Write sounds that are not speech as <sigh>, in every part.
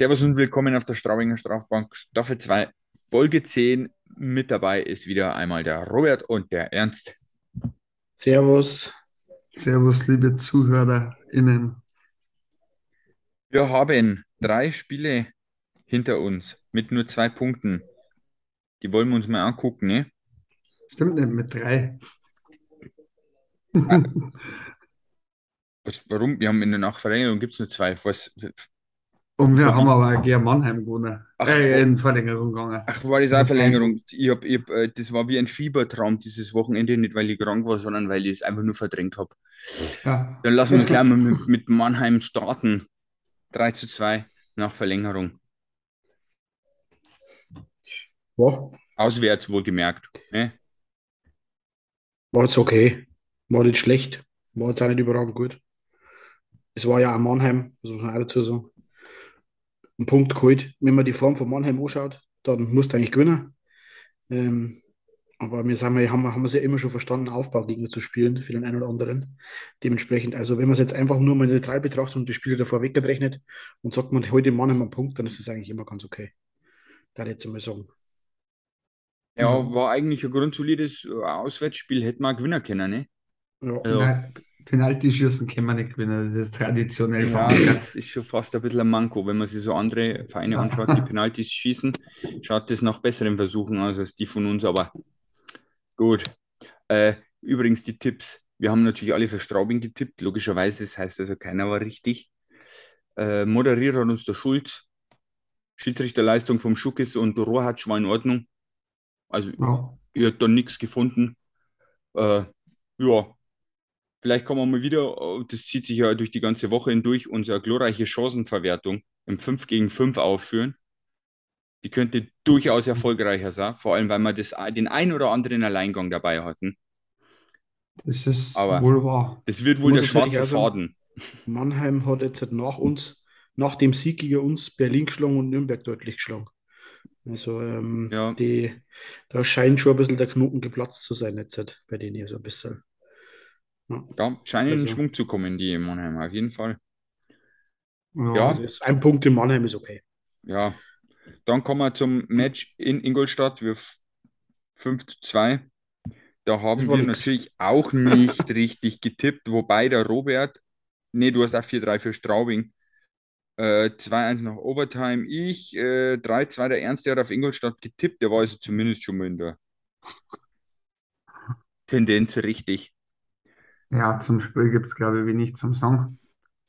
Servus und willkommen auf der Straubinger Strafbank, Staffel 2, Folge 10. Mit dabei ist wieder einmal der Robert und der Ernst. Servus. Servus, liebe ZuhörerInnen. Wir haben drei Spiele hinter uns mit nur zwei Punkten. Die wollen wir uns mal angucken, ne? Stimmt nicht, mit drei. Was, warum? Wir haben in der Nachverlängerung gibt es nur zwei. Was, Und wir haben aber auch gegen Mannheim gewonnen. Ach, äh, in Verlängerung gegangen. ach, war das auch Verlängerung? Ich hab, ich hab, äh, das war wie ein Fiebertraum dieses Wochenende, nicht weil ich krank war, sondern weil ich es einfach nur verdrängt habe. Ja. Dann lassen wir gleich mal mit, mit Mannheim starten. 3 zu 2 nach Verlängerung. War, Auswärts wohlgemerkt. Ne? war jetzt okay. War nicht schlecht. War jetzt auch nicht überragend gut. Es war ja auch Mannheim, das muss man auch dazu sagen. Ein Punkt geholt. Wenn man die Form von Mannheim anschaut, dann musst du eigentlich gewinnen. Ähm, aber wir, sagen, wir haben, haben es ja immer schon verstanden, Aufbaugegner zu spielen für den einen oder anderen. Dementsprechend, also wenn man es jetzt einfach nur mal neutral betrachtet und die Spiele davor weggerechnet und sagt man heute Mannheim einen Punkt, dann ist das eigentlich immer ganz okay. Da jetzt einmal sagen. Ja, war eigentlich ein grundsolides äh, Auswärtsspiel, hätte man gewinnen können, ne? Ja. Also, Nein, Penaltyschießen können wir nicht gewinnen. Das ist traditionell ja, das ist schon fast ein bisschen ein Manko. Wenn man sich so andere Vereine anschaut, die Penaltis schießen, schaut das nach besseren Versuchen aus als die von uns, aber gut. Äh, übrigens die Tipps. Wir haben natürlich alle für Straubing getippt, logischerweise, das heißt also keiner war richtig. Äh, moderiert hat uns der Schulz. Schiedsrichterleistung vom Schuckes und Rohatsch war in Ordnung. Also Ja. ihr habt da nichts gefunden. Äh, ja, vielleicht kommen wir mal wieder, äh, das zieht sich ja durch die ganze Woche hindurch, unsere glorreiche Chancenverwertung im 5 gegen 5 aufführen. Die könnte durchaus erfolgreicher sein, vor allem weil wir das, den ein oder anderen Alleingang dabei hatten. Das ist Aber- wohl wahr. Das wird wohl der schwarze Faden. Mannheim hat jetzt nach uns, nach dem Sieg gegen uns, Berlin geschlagen und Nürnberg deutlich geschlagen. Also, ähm, Ja. die, da scheint schon ein bisschen der Knoten geplatzt zu sein, jetzt halt bei denen so ein bisschen. Ja. Ja, scheinen in Also- Schwung zu kommen, die Mannheim, auf jeden Fall. Ja. Ja. Also ist ein Punkt in Mannheim ist okay. Ja, dann kommen wir zum Match in Ingolstadt. Wir f- 5 zu 2. Da haben wir nix. natürlich auch nicht <laughs> richtig getippt, wobei der Robert, nee, du hast auch 4-3 für Straubing. Äh, 2-1 nach Overtime. Ich, äh, 3-2 der Ernst, der hat auf Ingolstadt getippt, der war also zumindest schon mal in der Tendenz richtig. Ja, zum Spiel gibt es, glaube ich, wenig zum Sagen.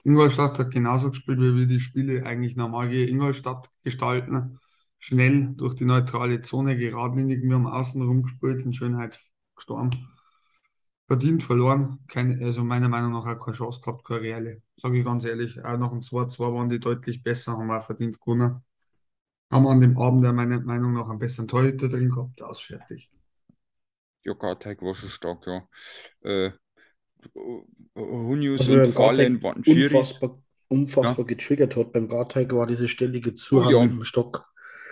Ingolstadt hat genauso gespielt, wie wir die Spiele eigentlich normal gegen Ingolstadt gestalten. Schnell durch die neutrale Zone, geradlinig. Wir haben außen rumgespielt, in Schönheit gestorben. Verdient verloren. Keine, also meiner Meinung nach auch keine Chance gehabt, keine reelle. Sage ich ganz ehrlich. Auch nach dem 2-2 waren die deutlich besser, haben auch verdient gewonnen. Haben an dem Abend ja meiner Meinung nach einen besseren Torhüter drin gehabt, aus fertig. Ja, Garteig war schon stark, ja. Äh, Hunius Also und Fallen waren schwierig. unfassbar, unfassbar getriggert hat beim Garteig war diese ständige Zuhand Oh ja. dem Stock.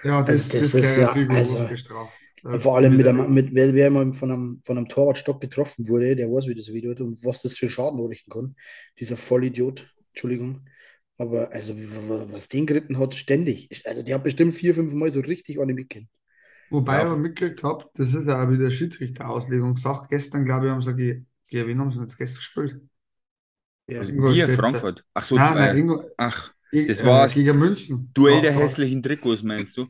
Ja, das, Also das das, ist ja- also- bestraft. Da Vor allem mit, ich einem, mit wer, wer mal von einem, von einem Torwartstock getroffen wurde, der weiß, wie das Video hat und was das für Schaden anrichten kann. Dieser Vollidiot, Entschuldigung. Aber also, was den geritten hat, ständig. Also, der hat bestimmt vier, fünf Mal so richtig an ihm mitgehen. Wobei Ja. ich aber mitgekriegt habe, das ist ja auch wieder Schiedsrichterauslegungssache. Gestern, glaube ich, haben sie gegen wen haben sie jetzt gestern gespielt? Ja. Also. Hier, Frankfurt. Ach so, Nein, äh, nein, Ingo, ach, äh, das war's. gegen München. Duell der Ja, ja. hässlichen Trikots, meinst du?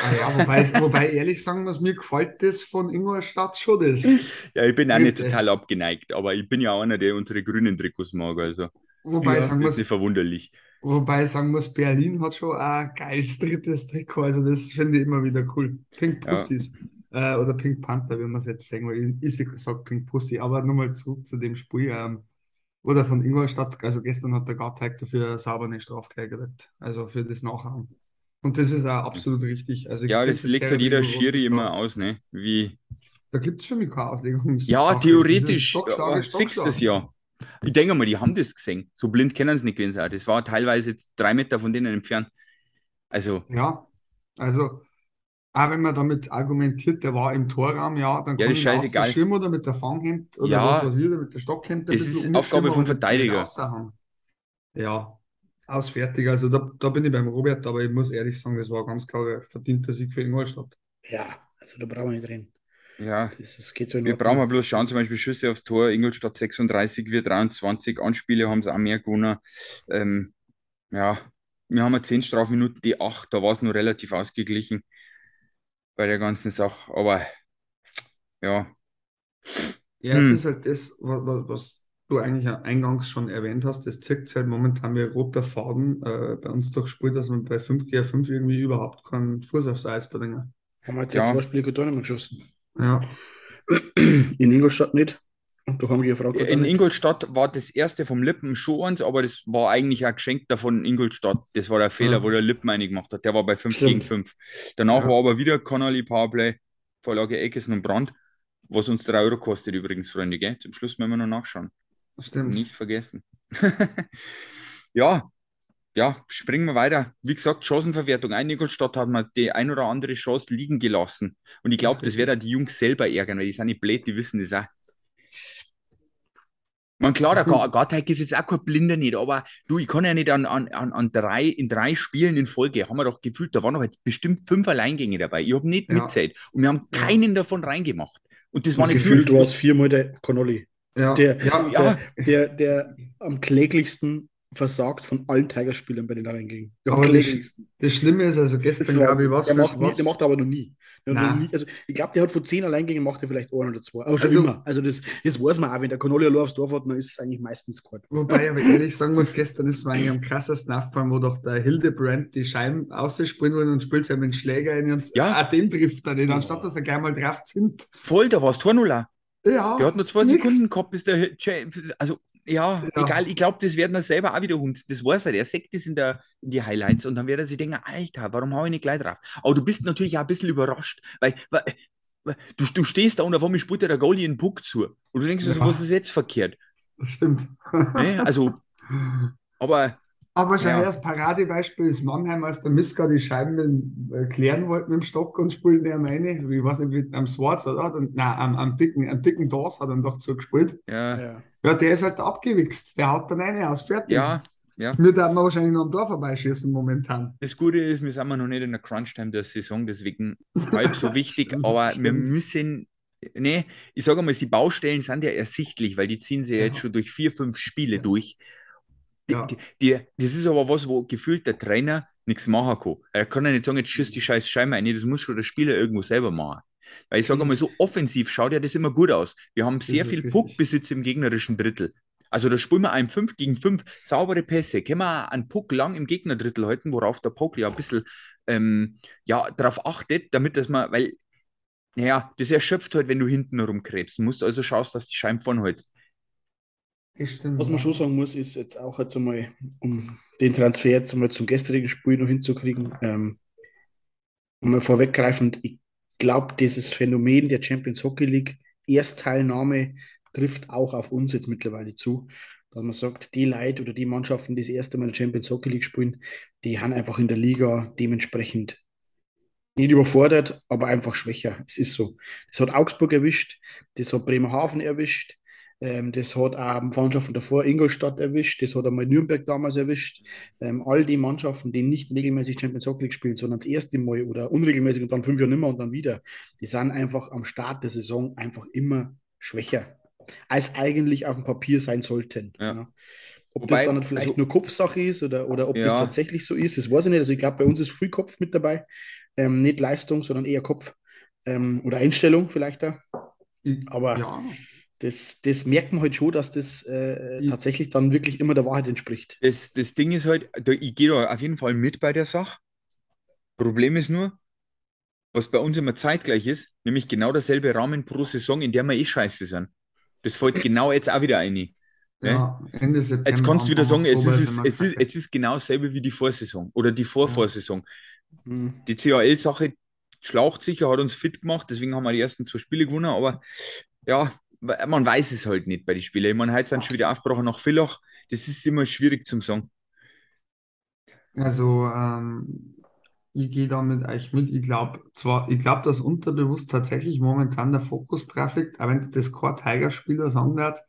Ah, ja, wobei, <laughs> wobei ehrlich sagen muss, mir gefällt das von Ingolstadt schon das. Ja, ich bin auch nicht total abgeneigt, aber ich bin ja auch einer, der unsere grünen Trikots mag, also Wobei Ja, sagen muss, nicht verwunderlich. wobei sagen muss, Berlin hat schon ein geiles drittes Trikot. Also das finde ich immer wieder cool. Pink Ja. Äh, oder Pink Panther, wenn man es jetzt sagen will. Ich, sage Pink Pussy. Aber nochmal zurück zu dem Spiel. Ähm, oder von Ingolstadt. Also gestern hat der Garteig dafür sauber eine Strafe gekriegt. Also für das Nachhauen. Und das ist auch absolut richtig. Also Ja, das legt halt jeder Schiri immer aus, ne? Wie, Da gibt es für mich keine Auslegung. ja, theoretisch, Stockschlag aber ist siehst du das Stockschlag. ja. Ich denke mal, die haben das gesehen. So blind kennen sie nicht gewesen sein. Das war teilweise drei Meter von denen entfernt. Also, Ja, also, auch wenn man damit argumentiert, der war im Torraum, ja, dann Ja, kann ich ihn rausschirmen oder mit der Fanghand oder Ja, was weiß ich, oder mit der Stockhand das ist Aufgabe vom Verteidiger. Ja, aus fertig. Also da, da bin ich beim Robert, aber ich muss ehrlich sagen, das war ein ganz klarer verdienter Sieg für Ingolstadt. Ja, also da brauchen wir nicht reden. Ja, Das, das geht so in wir Ordnung. brauchen mal bloß schauen, zum Beispiel Schüsse aufs Tor, Ingolstadt 36, wir 23, Anspiele haben sie auch mehr gewonnen. Ähm, ja, wir haben ja 10 Strafminuten, die 8, da war es nur relativ ausgeglichen bei der ganzen Sache, aber ja, Ja, Hm. es ist halt das, was, was du eigentlich eingangs schon erwähnt hast, das zirkt halt momentan wie ein roter Faden äh, bei uns durchspielt, dass man bei 5 gegen 5 irgendwie überhaupt keinen Fuß aufs Eis bringen. Haben wir jetzt Ja. ja. zwei Spiele getan und geschossen. Ja, In Ingolstadt nicht. Und da haben Frankfurt auch In. Ingolstadt war das erste vom Lippen schon eins, aber das war eigentlich ein Geschenk davon Ingolstadt. Das war der Fehler, Ja. wo der Lippen eine gemacht hat. Der war bei 5 Stimmt. gegen 5. Danach Ja. war aber wieder Connolly Powerplay, Vorlage Eckesen und Brandt, was uns 3 Euro kostet übrigens, Freunde, gell? Zum Schluss müssen wir noch nachschauen. stimmt. Nicht vergessen. <laughs> ja, ja, springen wir weiter. Wie gesagt, Chancenverwertung. Ein Ingolstadt hat mal die ein oder andere Chance liegen gelassen. Und ich glaube, Das das wird auch die Jungs selber ärgern, weil die sind nicht blöd, die wissen das auch. Man klar, der Mhm. Ga- Garteig ist jetzt auch kein Blinder nicht, aber du, ich kann ja nicht an, an, an, an drei, in drei Spielen in Folge, haben wir doch gefühlt, da waren noch jetzt bestimmt fünf Alleingänge dabei. Ich habe nicht Ja. mitzählt und wir haben Ja. keinen davon reingemacht. Und das war nicht gefühlt war es viermal der Connolly. Ja, Der, ja, ja. der, der, der am kläglichsten versagt von allen Tigerspielern bei den. Der am Aber das- Schlimme ist, also gestern war- glaube ich, was der, für, macht nie, was, der macht aber noch nie. Noch nie also ich glaube, der hat von zehn Alleingängen macht er vielleicht einen oder zwei. Aber schon Also- immer. Also das, das weiß man auch, wenn der Connolly allein aufs Dorf hat, dann ist es eigentlich meistens gut. Wobei ich aber ehrlich sagen muss, gestern ist mir eigentlich am krassesten aufgefallen, wo doch der Hildebrand die Scheiben ausspielen will und spielt halt mit dem Schläger rein und Ja. auch den trifft er nicht, anstatt dass er gleich mal drauf sind. Voll, da war es Tornuller. Ja, Der hat nur zwei nix. Sekunden gehabt, bis der. Also, ja, Ja. egal, ich glaube, das werden er selber auch wieder Hund. Das weiß er, der sagt das in, der, in die Highlights und dann wird er sich denken: Alter, warum hau ich nicht gleich drauf? Aber du bist natürlich auch ein bisschen überrascht, weil. weil Du, du stehst da und auf einmal spielt dir der Goalie einen Puck zu. Und du denkst, Ja. was ist jetzt verkehrt? Das stimmt. Ne? Also, <laughs> aber Aber schon Ja. erst Paradebeispiel ist Mannheim, als der Miska die Scheiben mit, äh, klären wollte mit dem Stock und spielt der meine, ich weiß nicht, wie, am Swartz oder? Und, nein, am, am dicken, am dicken Dors hat er doch zugespielt. ja, Ja. Ja, der ist halt abgewichst. Der haut dann eine aus, fertig. ja, ja. Wir dürfen wahrscheinlich noch am Tor vorbeischießen momentan. Das Gute ist, wir sind noch nicht in der Crunch-Time der Saison, deswegen halb so wichtig, <laughs> Stimmt, aber wir stimmt. müssen, ne, ich sage mal, die Baustellen sind ja ersichtlich, weil die ziehen sie ja Ja. jetzt schon durch vier, fünf Spiele Ja. durch. Die, Ja. die, die, das ist aber was, wo gefühlt der Trainer nichts machen kann. Er kann ja nicht sagen, jetzt schießt die scheiß Scheibe ein. Nee, das muss schon der Spieler irgendwo selber machen. Weil ich sage mal, so offensiv schaut ja das immer gut aus. Wir haben sehr viel richtig. Puckbesitz im gegnerischen Drittel. Also da spielen wir ein 5 gegen 5, saubere Pässe. Können wir einen Puck lang im Gegnerdrittel halten, worauf der Pokel ja ein bisschen ähm, ja, darauf achtet, damit das man, weil, naja, das erschöpft halt, wenn du hinten rumkrebst. Du musst also schaust, dass die Scheiben vorn hältst. Was man schon sagen muss, ist jetzt auch jetzt einmal, um den Transfer jetzt einmal zum gestrigen Spiel noch hinzukriegen, ähm, mal vorweggreifend, ich glaube, dieses Phänomen der Champions Hockey League, Erstteilnahme, trifft auch auf uns jetzt mittlerweile zu. Dass man sagt, die Leute oder die Mannschaften, die das erste Mal in der Champions Hockey League spielen, die haben einfach in der Liga dementsprechend nicht überfordert, aber einfach schwächer. Es ist so. Das hat Augsburg erwischt, das hat Bremerhaven erwischt, ähm, das hat auch Mannschaften davor Ingolstadt erwischt, das hat einmal Nürnberg damals erwischt. Ähm, all die Mannschaften, die nicht regelmäßig Champions Hockey League spielen, sondern das erste Mal oder unregelmäßig und dann fünf Jahre nimmer und dann wieder, die sind einfach am Start der Saison einfach immer schwächer, als eigentlich auf dem Papier sein sollten. Ja. Ob Wobei, das dann vielleicht also- nur Kopfsache ist oder, oder ob das Ja. tatsächlich so ist, das weiß ich nicht. Also ich glaube, bei uns ist früh Kopf mit dabei. Ähm, nicht Leistung, sondern eher Kopf. Ähm, oder Einstellung vielleicht da. Aber ja, das, das merkt man halt schon, dass das äh, Ja. tatsächlich dann wirklich immer der Wahrheit entspricht. Das, das Ding ist halt, da, ich gehe da auf jeden Fall mit bei der Sache. Problem ist nur, was bei uns immer zeitgleich ist, nämlich genau derselbe Rahmen pro Saison, in der wir eh scheiße sind. Das fällt <laughs> genau jetzt auch wieder ein. Ne? ja, Ende September. Jetzt kannst du wieder sagen, jetzt ist, es, jetzt, ist, jetzt ist genau dasselbe wie die Vorsaison oder die Vorvorsaison. Hm. Die CHL-Sache schlaucht sicher, hat uns fit gemacht, deswegen haben wir die ersten zwei Spiele gewonnen, aber ja, man weiß es halt nicht bei den Spielen. Ich meine, heute sind schon wieder aufgebrochen nach Villach, das ist immer schwierig zum sagen. Also, ähm, ich gehe da mit euch mit. Ich glaube zwar, ich glaube, dass unterbewusst tatsächlich momentan der Fokus drauf liegt, auch wenn das kein Tiger-Spieler sagen hat,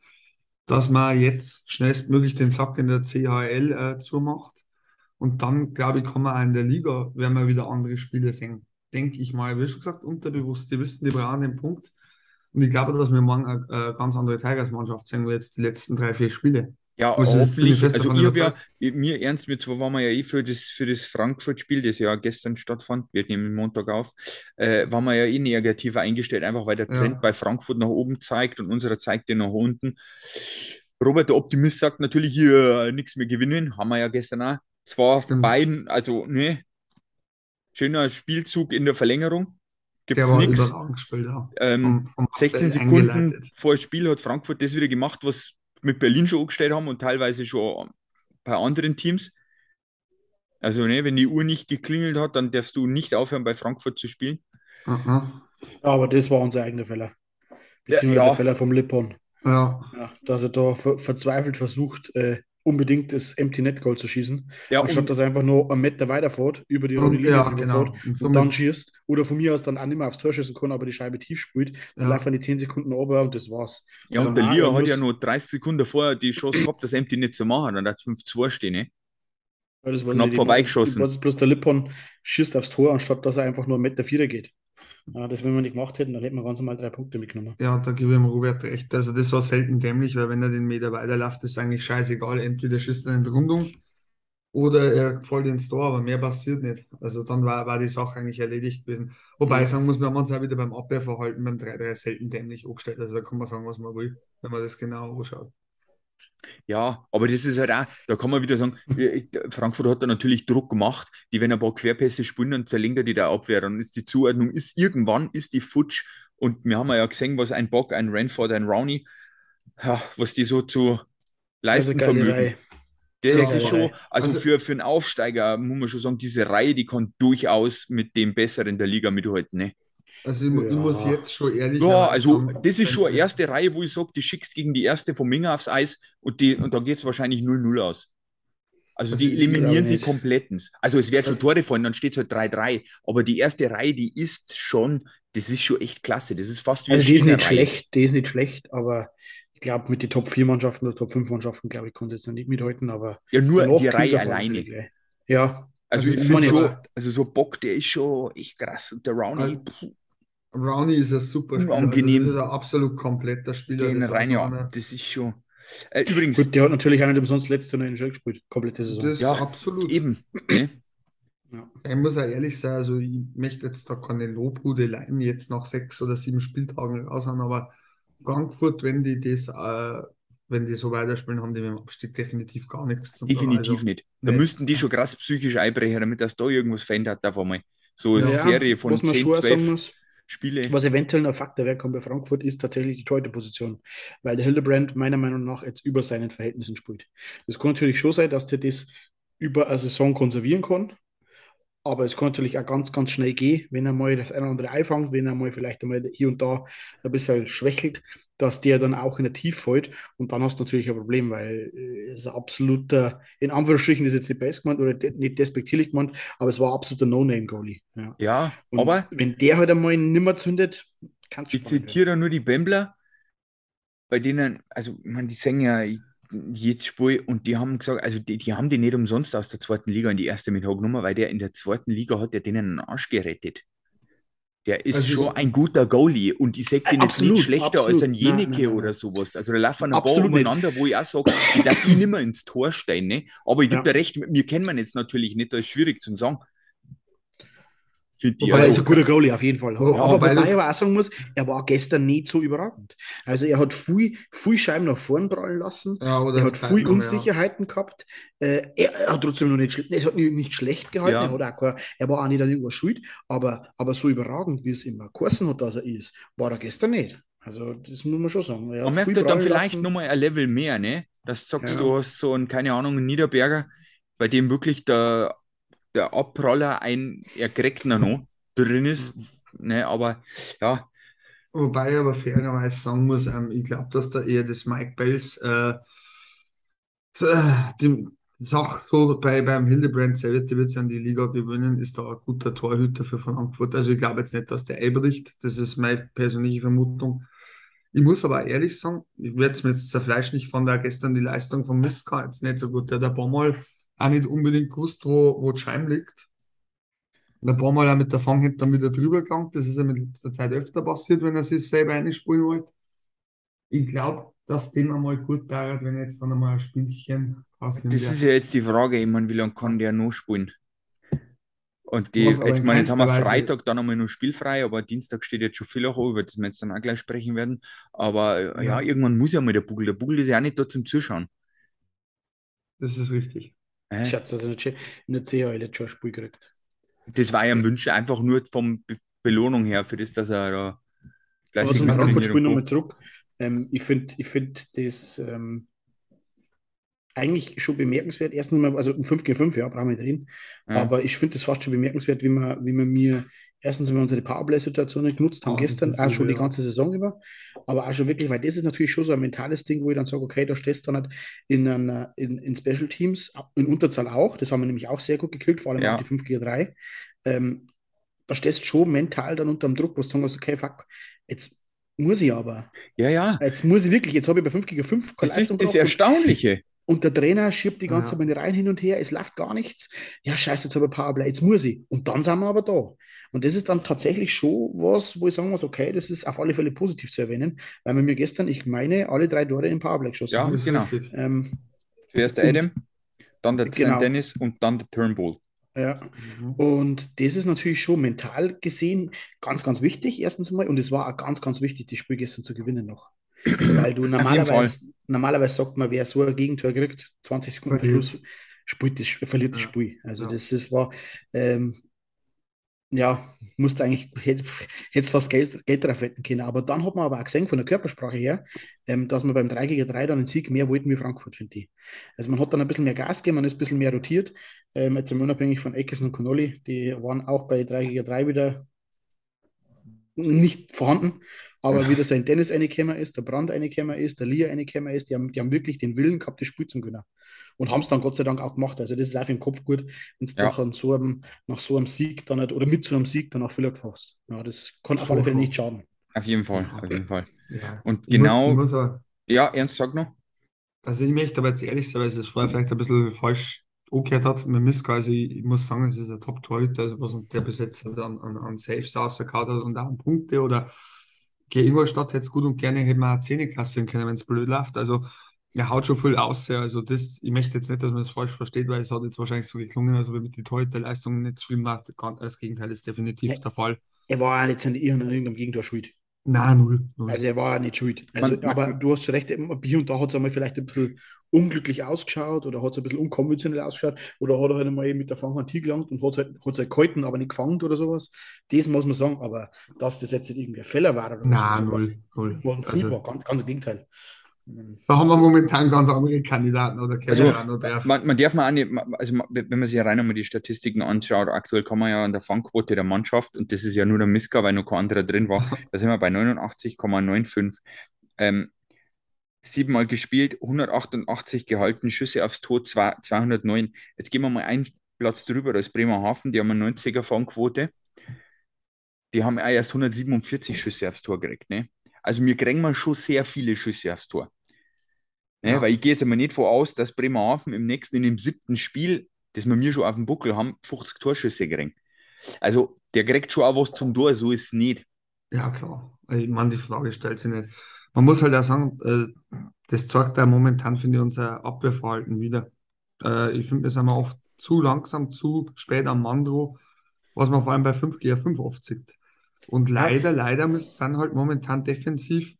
dass man jetzt schnellstmöglich den Sack in der CHL äh, zumacht. Und dann, glaube ich, kann man auch in der Liga, werden wir wieder andere Spiele sehen. Denke ich mal. Wie schon gesagt, unterbewusst, die wissen, die brauchen den Punkt. Und ich glaube, dass wir morgen eine, eine ganz andere Tigers-Mannschaft sehen, wie jetzt die letzten drei, vier Spiele. Ja, ich hoffentlich. Also ich habe ja, mir ernst, wir zwar waren wir ja eh für das, für das Frankfurt-Spiel, das ja gestern stattfand, wir nehmen Montag auf, äh, waren wir ja eh negativer eingestellt, einfach weil der Ja. Trend bei Frankfurt nach oben zeigt und unserer zeigt den nach unten. Robert, der Optimist, sagt natürlich hier äh, nichts mehr gewinnen, haben wir ja gestern auch. Zwar Stimmt. beiden, also ne, schöner Spielzug in der Verlängerung, gibt Der es war nichts. überragend gespielt, ja. Ähm, Vom- vom Marcel 16 Sekunden eingeleitet. vor Spiel hat Frankfurt das wieder gemacht, was mit Berlin schon angestellt haben und teilweise schon bei anderen Teams. Also, ne, wenn die Uhr nicht geklingelt hat, dann darfst du nicht aufhören, bei Frankfurt zu spielen. Aha. Ja, aber das war unser eigener Fehler. Ja, Beziehungsweise ja. der Fehler vom Lippon. Ja, Ja, dass er da ver verzweifelt versucht, äh, unbedingt das Empty Net Goal zu schießen, Ja, anstatt und, dass er einfach nur einen Meter weiterfährt, über die Und- rote Linie ja, genau. Und und, dann schießt. Oder von mir aus dann auch nicht mehr aufs Tor schießen kann, aber die Scheibe tief spielt. Dann Ja. laufen die 10 Sekunden runter und das war's. ja, Also und der nein, Lia er hat ja noch 30 Sekunden vorher die Chance gehabt, das Empty nicht zu machen. Dann hat es 5-2 stehen. Ne? Weil das, was Knapp vorbeigeschossen. Was bloß der Lippon schießt aufs Tor, anstatt dass er einfach nur einen Meter vierer geht. Ja, das, wenn wir nicht gemacht hätten, dann hätten wir ganz normal drei Punkte mitgenommen. ja, da gebe ich dem Robert recht. Also das war selten dämlich, weil wenn er den Meter weiterläuft, ist eigentlich scheißegal. Entweder schießt er in die Rundung oder er fällt ins Tor, aber mehr passiert nicht. Also dann war, war die Sache eigentlich erledigt gewesen. Wobei Mhm. ich sagen muss, wir haben uns auch wieder beim Abwehrverhalten beim 3-3 selten dämlich angestellt. Also da kann man sagen, was man will, wenn man das genau anschaut. Ja, aber das ist halt auch, da kann man wieder sagen, äh, Frankfurt hat da natürlich Druck gemacht, die wenn ein paar Querpässe spielen, dann zerlegt er die da Abwehr, dann ist die Zuordnung, ist irgendwann, ist die futsch und wir haben ja gesehen, was ein Bock, ein Ranford, ein Rowney, ja, was die so zu leisten geile vermögen. Das Sehr ist schon, also, Also- für, für einen Aufsteiger muss man schon sagen, diese Reihe, die kann durchaus mit dem Besseren der Liga mithalten, ne? Also ich, mu- ich Ja. muss jetzt schon ehrlich Ja, also sagen, das ist schon eine erste Reihe, wo ich sage, die schickst gegen die erste von Minga aufs Eis und, die, und da geht es wahrscheinlich 0-0 aus. Also Also die eliminieren sie komplettens. Also es werden schon Tore fallen, dann steht es halt 3-3. Aber die erste Reihe, die ist schon, das ist schon echt klasse. Das ist fast wie Also die ist nicht schlecht, die ist nicht schlecht, aber ich glaube, mit den Top 4 Mannschaften oder Top 5 Mannschaften, glaube ich, kann sie jetzt noch nicht mithalten, aber Ja, nur die Reihe alleine. Gleich. Ja, Also, Also ich ich schon, also so Bock, der ist schon echt krass. Und der Rowney, Also, Rowney ist ein super Spieler. Unangenehm. Also das ist ein absolut kompletter Spieler. den Das rein, ja, das ist schon. Äh, übrigens, gut, der hat natürlich auch nicht umsonst letztes Jahr in NHL gespielt, komplette Saison. Das ist Ja, absolut. eben. <clears throat> Ne? Ja. Ich muss auch ehrlich sein, also ich möchte jetzt da keine Lobhudeleien jetzt nach sechs oder sieben Spieltagen raushauen, aber Frankfurt, wenn die das, äh, wenn die so weiterspielen, haben die mit dem Abstieg definitiv gar nichts zum Definitiv Also, nicht. Da nee. müssten die schon krass psychisch einbrechen, damit das da irgendwas verändert auf einmal. So eine Ja, Serie von was man 10, schon auch 12 sagen muss, Spiele. was eventuell ein Faktor werden kann bei Frankfurt, ist tatsächlich die Torhüterposition, weil der Hildebrand meiner Meinung nach jetzt über seinen Verhältnissen spielt. Das kann natürlich schon sein, dass der das über eine Saison konservieren kann, aber es kann natürlich auch ganz, ganz schnell gehen, wenn er mal das eine oder andere einfängt, wenn er mal vielleicht einmal hier und da ein bisschen schwächelt, dass der dann auch in der Tief fällt und dann hast du natürlich ein Problem, weil äh, es ein absoluter, in Anführungsstrichen ist jetzt nicht best gemeint oder de nicht despektierlich gemeint, aber es war absoluter No-Name-Goalie. Ja. Ja, Und aber wenn der halt einmal nimmer zündet, kann es ich zitiere da nur die Bembler, bei denen, also ich meine, die singen ja jedes Spiel und die haben gesagt, also die, die haben die nicht umsonst aus der zweiten Liga in die erste mit genommen, weil der in der zweiten Liga hat der denen einen Arsch gerettet. Der ist Also- schon ein guter Goalie und ich sage den jetzt nicht schlechter absolut. als ein nein, Jeneke nein, oder sowas. Also da laufen ein paar Absolut nicht. umeinander, wo ich auch sage, ich darf die nicht mehr ins Tor stehen, ne? aber ich gebe Ja. dir recht, mir kennen man jetzt natürlich nicht, das ist schwierig zu sagen. Finde ich. Wobei Aber er Also, ist ein guter Goalie auf jeden Fall. Ja, aber wobei ich aber auch sagen muss, er war gestern nicht so überragend. Also er hat viel, viel Scheiben nach vorn prallen lassen. Ja, oder Er hat viel noch, ja. Unsicherheiten gehabt. Äh, er, er hat trotzdem noch nicht, er hat nicht, nicht schlecht gehalten. Ja. Er, hat auch kein, er war auch nicht an irgendwas schuld. Aber, aber so überragend, wie es immer geheißen hat, dass er ist, war er gestern nicht. Also das muss man schon sagen. Er Man merkt halt dann vielleicht nochmal ein Level mehr, ne? Dass du sagst, Ja. du hast so einen, keine Ahnung, Niederberger, bei dem wirklich der, der Abpraller ein Ergreckner noch drin ist. Ne? Aber ja, Wobei ich aber fairerweise sagen muss, ähm, ich glaube, dass da eher das Mike Bells äh, die Sache so bei, beim Hildebrand selber, die wird sich an die Liga gewöhnen, ist da ein guter Torhüter für Frankfurt. Also ich glaube jetzt nicht, dass der einbricht. Das ist meine persönliche Vermutung. Ich muss aber ehrlich sagen, ich werde es mir jetzt zerfleischen. Ich fand auch gestern die Leistung von Miska jetzt nicht so gut. Der hat ein paar Mal auch nicht unbedingt gewusst, wo, wo die Scheibe liegt. Und ein paar Mal auch mit der Fanghand dann wieder drüber gegangen. Das ist ja mit letzter Zeit öfter passiert, wenn er sich selber einspielen wollte. Ich glaube, dass dem einmal gut dauert, wenn jetzt dann einmal ein Spielchen ausnimmt. Das ist ja jetzt die Frage, ich meine, wie lange kann der noch spielen? Und die, Was jetzt, in meine, jetzt haben wir Weise- Freitag dann einmal noch spielfrei, aber Dienstag steht jetzt schon viel auch über das wir jetzt dann auch gleich sprechen werden. Aber ja, Ja. irgendwann muss ja mal der Bugel. Der Bugel ist ja auch nicht da zum Zuschauen. Das ist richtig. Äh? Ich hatte also in der C- in der CHL jetzt schon ein Spiel gekriegt. Das war ja ein Wunsch, einfach nur vom Be Belohnung her, für das, dass er da Aber fleißig zum Frankfurt-Spiel nochmal zurück. Ähm, ich finde ich find das ähm, eigentlich schon bemerkenswert. Erstens mal, also ein 5 gegen 5, ja, brauchen wir nicht reden. Ja. Aber ich finde das fast schon bemerkenswert, wie man, wie man mir erstens mal unsere Powerplay-Situationen genutzt haben das gestern, auch schon die ganze Saison über. Aber auch schon wirklich, weil das ist natürlich schon so ein mentales Ding, wo ich dann sage, okay, da stehst du dann halt in, einer, in, in Special Teams, in Unterzahl auch. Das haben wir nämlich auch sehr gut gekillt, vor allem Ja. die 5 gegen 3. Ähm, da stehst du schon mental dann unter dem Druck, wo du sagen musst, okay, fuck, jetzt muss ich aber. Ja, ja. Jetzt muss ich wirklich, jetzt habe ich bei 5 gegen 5 keine Das ist das Erstaunliche. Und der Trainer schiebt die ganze Ja. Zeit meine Reihen hin und her, es läuft gar nichts. Ja, scheiße, jetzt habe ich Powerplay, jetzt muss ich. Und dann sind wir aber da. Und das ist dann tatsächlich schon was, wo ich sagen muss, okay, das ist auf alle Fälle positiv zu erwähnen, weil wir mir gestern, ich meine, alle drei Tore im Powerplay geschossen Ja. haben. Genau. Ähm, Zuerst der Adam, dann der Genau. Dennis und dann der Turnbull. ja. Mhm. Und das ist natürlich schon mental gesehen ganz, ganz wichtig, erstens mal. Und es war auch ganz, ganz wichtig, das Spiel gestern zu gewinnen noch. <clears throat> Weil du normalerweise, normalerweise sagt man, wer so ein Gegentor kriegt, 20 Sekunden vor Verliert. Schluss, spielt das, verliert das Ja. Spiel. Also Ja. das, das war, ähm, ja, musste eigentlich, hätte hättest fast Geld, Geld drauf wetten können. Aber dann hat man aber auch gesehen, von der Körpersprache her, ähm, dass man beim 3 gegen 3 dann einen Sieg mehr wollten wie Frankfurt, finde ich. Also man hat dann ein bisschen mehr Gas gegeben, man ist ein bisschen mehr rotiert. Ähm, jetzt unabhängig von Eckes und Connolly, die waren auch bei 3 gegen 3 wieder nicht vorhanden. Aber wie der St. Dennis reingekommen ist, der Brand reingekommen ist, der Lia reingekommen ist, die haben, die haben wirklich den Willen gehabt, das Spiel zum Gewinnen. Und haben es dann Gott sei Dank auch gemacht. Also das ist auch für den Kopf gut, wenn du Ja. nach, so einem, nach so einem Sieg dann nicht, oder mit so einem Sieg dann auch viel gefasst. Ja, das kann auf alle Fälle nicht schaden. Auf jeden Fall, auf jeden Fall. Ja. Und Ich muss, genau, ich muss auch, ja, Ernst, sag noch. also ich möchte aber jetzt ehrlich sein, weil es das vorher vielleicht ein bisschen falsch angehört hat mit Miska. Also ich, ich muss sagen, es ist ein Top-Torhüter, also was der bis jetzt an, an, an hat und auch an Punkte oder gegen Ingolstadt hätte es gut und gerne hätte man auch Zähne kassieren können, wenn es blöd läuft. Also er haut schon viel aus. ja. Also das, ich möchte jetzt nicht, dass man das falsch versteht, weil es hat jetzt wahrscheinlich so geklungen, also mit den Torhüterleistungen nicht viel macht. Das Gegenteil ist definitiv Nee. der Fall. Er war auch nicht an irgendeinem Gegentor schuld. Nein, null. null. Also er war auch nicht schuld. Also, Man- man- aber du hast schon recht, hier und da hat es einmal vielleicht ein bisschen unglücklich ausgeschaut oder hat es ein bisschen unkonventionell ausgeschaut oder hat er halt einmal mit der Fanghand hingelangt und hat es halt, hat's halt gehalten, aber nicht gefangen oder sowas. Das muss man sagen, aber dass das jetzt nicht irgendwie ein Fehler war oder Nein, null. null. War ein Krieg, Also, war ganz, ganz im Gegenteil. Da haben wir momentan ganz andere Kandidaten oder Also, keine Ahnung. wer- Man, man darf nicht, man- also wenn man sich rein einmal die Statistiken anschaut, aktuell kann man ja an der Fangquote der Mannschaft, und das ist ja nur der Miska, weil noch kein anderer drin war, <laughs> da sind wir bei 89,95. Ähm, siebenmal gespielt, 188 gehalten, Schüsse aufs Tor, zwei- 209. Jetzt gehen wir mal einen Platz drüber, da ist Bremerhaven, die haben eine 90er Fangquote. Die haben auch erst 147 Schüsse aufs Tor gekriegt. Ne? Also wir kriegen mal schon sehr viele Schüsse aufs Tor. Ne? Ja. Weil ich gehe jetzt einmal nicht von aus, dass Bremerhaven im nächsten, in dem siebten Spiel, das wir mir schon auf dem Buckel haben, 50 Torschüsse kriegen. Also der kriegt schon auch was zum Tor, so ist es nicht. Ja, klar. Ich meine, die Frage stellt sich nicht. Man muss halt auch sagen, äh, das zeigt ja momentan, finde ich, unser Abwehrverhalten wieder. Äh, ich finde, wir sind oft zu langsam, zu spät am Mandro, was man vor allem bei 5 gegen 5 oft sieht. Und leider, leider müssen- sind halt momentan defensiv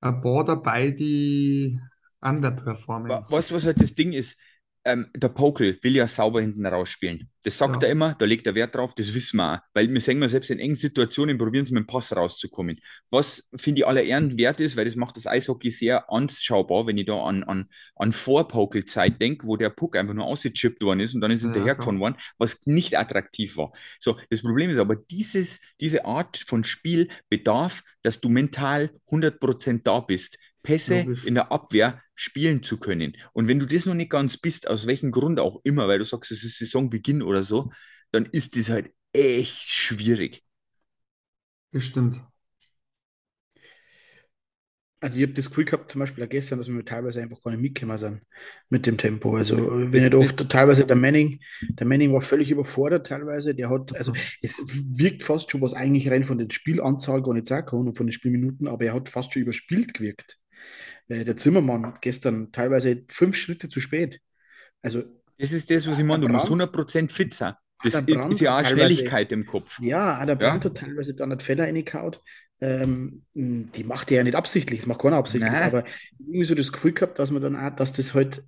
ein paar dabei, die underperformen. Wa- Weißt du, was halt das Ding ist? Ähm, der Pokel will ja sauber hinten rausspielen. Das sagt Ja. er immer, da legt er Wert drauf, das wissen wir auch. Weil wir sehen wir selbst in engen Situationen, probieren sie mit dem Pass rauszukommen. Was finde ich aller Ehren wert ist, weil das macht das Eishockey sehr anschaubar, wenn ich da an, an, an Vor-Pokel-Zeit denke, wo der Puck einfach nur ausgechippt worden ist und dann ist Ja, hinterhergefahren worden, was nicht attraktiv war. So, das Problem ist aber, dieses, diese Art von Spiel bedarf, dass du mental 100% da bist. Pässe Logisch. in der Abwehr spielen zu können. Und wenn du das noch nicht ganz bist, aus welchem Grund auch immer, weil du sagst, es ist Saisonbeginn oder so, dann ist das halt echt schwierig. Das stimmt. Also ich habe das Gefühl gehabt, zum Beispiel gestern, dass wir teilweise einfach gar nicht mitgekommen sind mit dem Tempo. Also wenn ich da oft teilweise der Manning, der Manning war völlig überfordert teilweise. Der hat, also es wirkt fast schon, was eigentlich rein von der Spielanzahl gar nicht sagen kann und von den Spielminuten, aber er hat fast schon überspielt gewirkt. Äh, der Zimmermann gestern teilweise fünf Schritte zu spät. Also Das ist das, was ich meine. Du musst Brandt- 100% fit sein. Das ist ja auch hat Schnelligkeit im Kopf. Ja, auch der Ja. Brandt hat teilweise dann einen Fehler reingehauen. Ähm, die macht er ja nicht absichtlich, das macht keiner absichtlich, Nein. aber irgendwie so das Gefühl gehabt, dass man dann auch, dass das halt,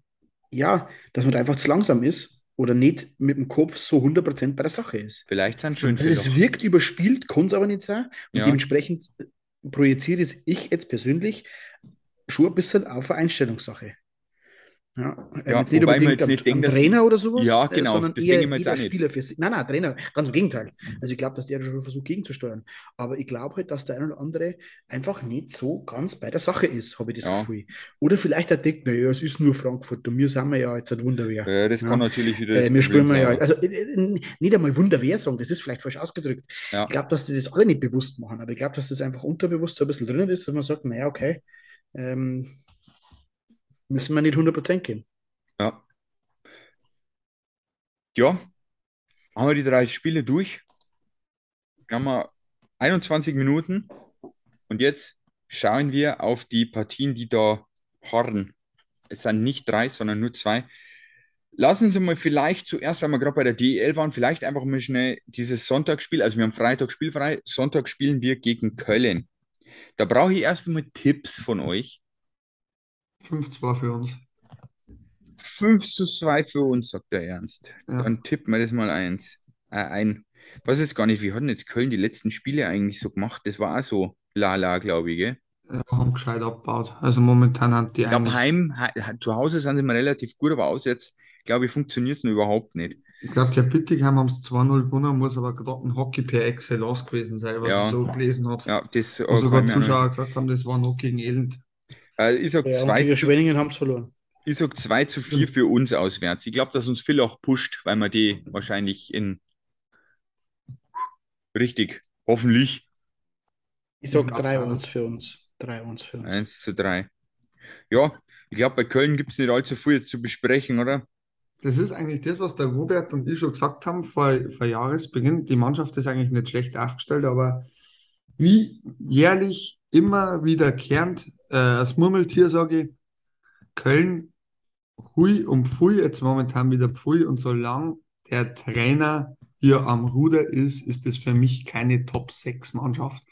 ja, dass man da einfach zu langsam ist oder nicht mit dem Kopf so 100% bei der Sache ist. Vielleicht sind schön Also es wirkt überspielt, kann es aber nicht sein. Und Ja. dementsprechend projiziere es ich jetzt persönlich schon ein bisschen auf eine Einstellungssache. Ja, ähm, Ja, jetzt nicht wobei man unbedingt jetzt am, nicht denkt, am Trainer oder sowas, Ja, äh, genau, sondern das eher jeder auch nicht. Spieler für sich. Nein, nein, Trainer, ganz im Gegenteil. Also ich glaube, dass der schon versucht gegenzusteuern. Aber ich glaube halt, dass der eine oder andere einfach nicht so ganz bei der Sache ist, habe ich das Ja. Gefühl. Oder vielleicht auch denkt, naja, es ist nur Frankfurt und wir sind wir ja jetzt ein Wunderwehr. Ja, das kann natürlich wieder das Äh, wir spielen ja, also äh, äh, nicht einmal Wunderwehr sagen, das ist vielleicht falsch ausgedrückt. Ich glaube, dass die das alle nicht bewusst machen, aber ich glaube, dass das einfach unterbewusst so ein bisschen drin ist, dass man sagt, naja, okay, ähm, müssen wir nicht 100% gehen. Ja. Ja, haben wir die drei Spiele durch. Wir haben wir 21 Minuten und jetzt schauen wir auf die Partien, die da harren. Es sind nicht drei, sondern nur zwei. Lassen Sie mal vielleicht zuerst, weil wir gerade bei der DEL waren, vielleicht einfach mal schnell dieses Sonntagsspiel. Also wir haben Freitag spielfrei, Sonntag spielen wir gegen Köln. Da brauche ich erst einmal Tipps von euch. 5-2 für uns. 5 zu 2 für uns, sagt der Ernst. Ja. Dann tippen wir das mal eins, äh, ein. Was jetzt gar nicht, wie hat denn jetzt Köln die letzten Spiele eigentlich so gemacht? Das war auch so lala, glaube ich, gell? Ja, haben gescheit abgebaut. Also momentan haben die Ich glaube, eigentlich, heim, he, zu Hause sind sie immer relativ gut, aber auswärts, glaube ich, funktioniert es nur überhaupt nicht. Ich glaube, ja, Bittigheim haben es 2-0 gewonnen, muss aber gerade ein Hockey per Excellence gewesen sein, was Ja. ich so gelesen habe. Ja, das Wo sogar Zuschauer gesagt haben, das war noch gegen Elend. äh, ich sage Ja, 2 gegen zu, Schwenningen haben es verloren. ich sag 2 zu 4 für uns auswärts. Ich glaube, dass uns viel auch pusht, weil wir die wahrscheinlich in richtig, hoffentlich Ich sage Ich glaub's 3-1 auch. für uns. 3-1 für uns. 1 zu 3. Ja, ich glaube, bei Köln gibt es nicht allzu viel jetzt zu besprechen, oder? Das ist eigentlich das, was der Robert und ich schon gesagt haben vor, vor Jahresbeginn. Die Mannschaft ist eigentlich nicht schlecht aufgestellt, aber wie jährlich immer wiederkehrend, äh, als Murmeltier sage ich, Köln, hui um pfui, jetzt momentan wieder pfui und solange der Trainer hier am Ruder ist, ist es für mich keine Top-6-Mannschaft.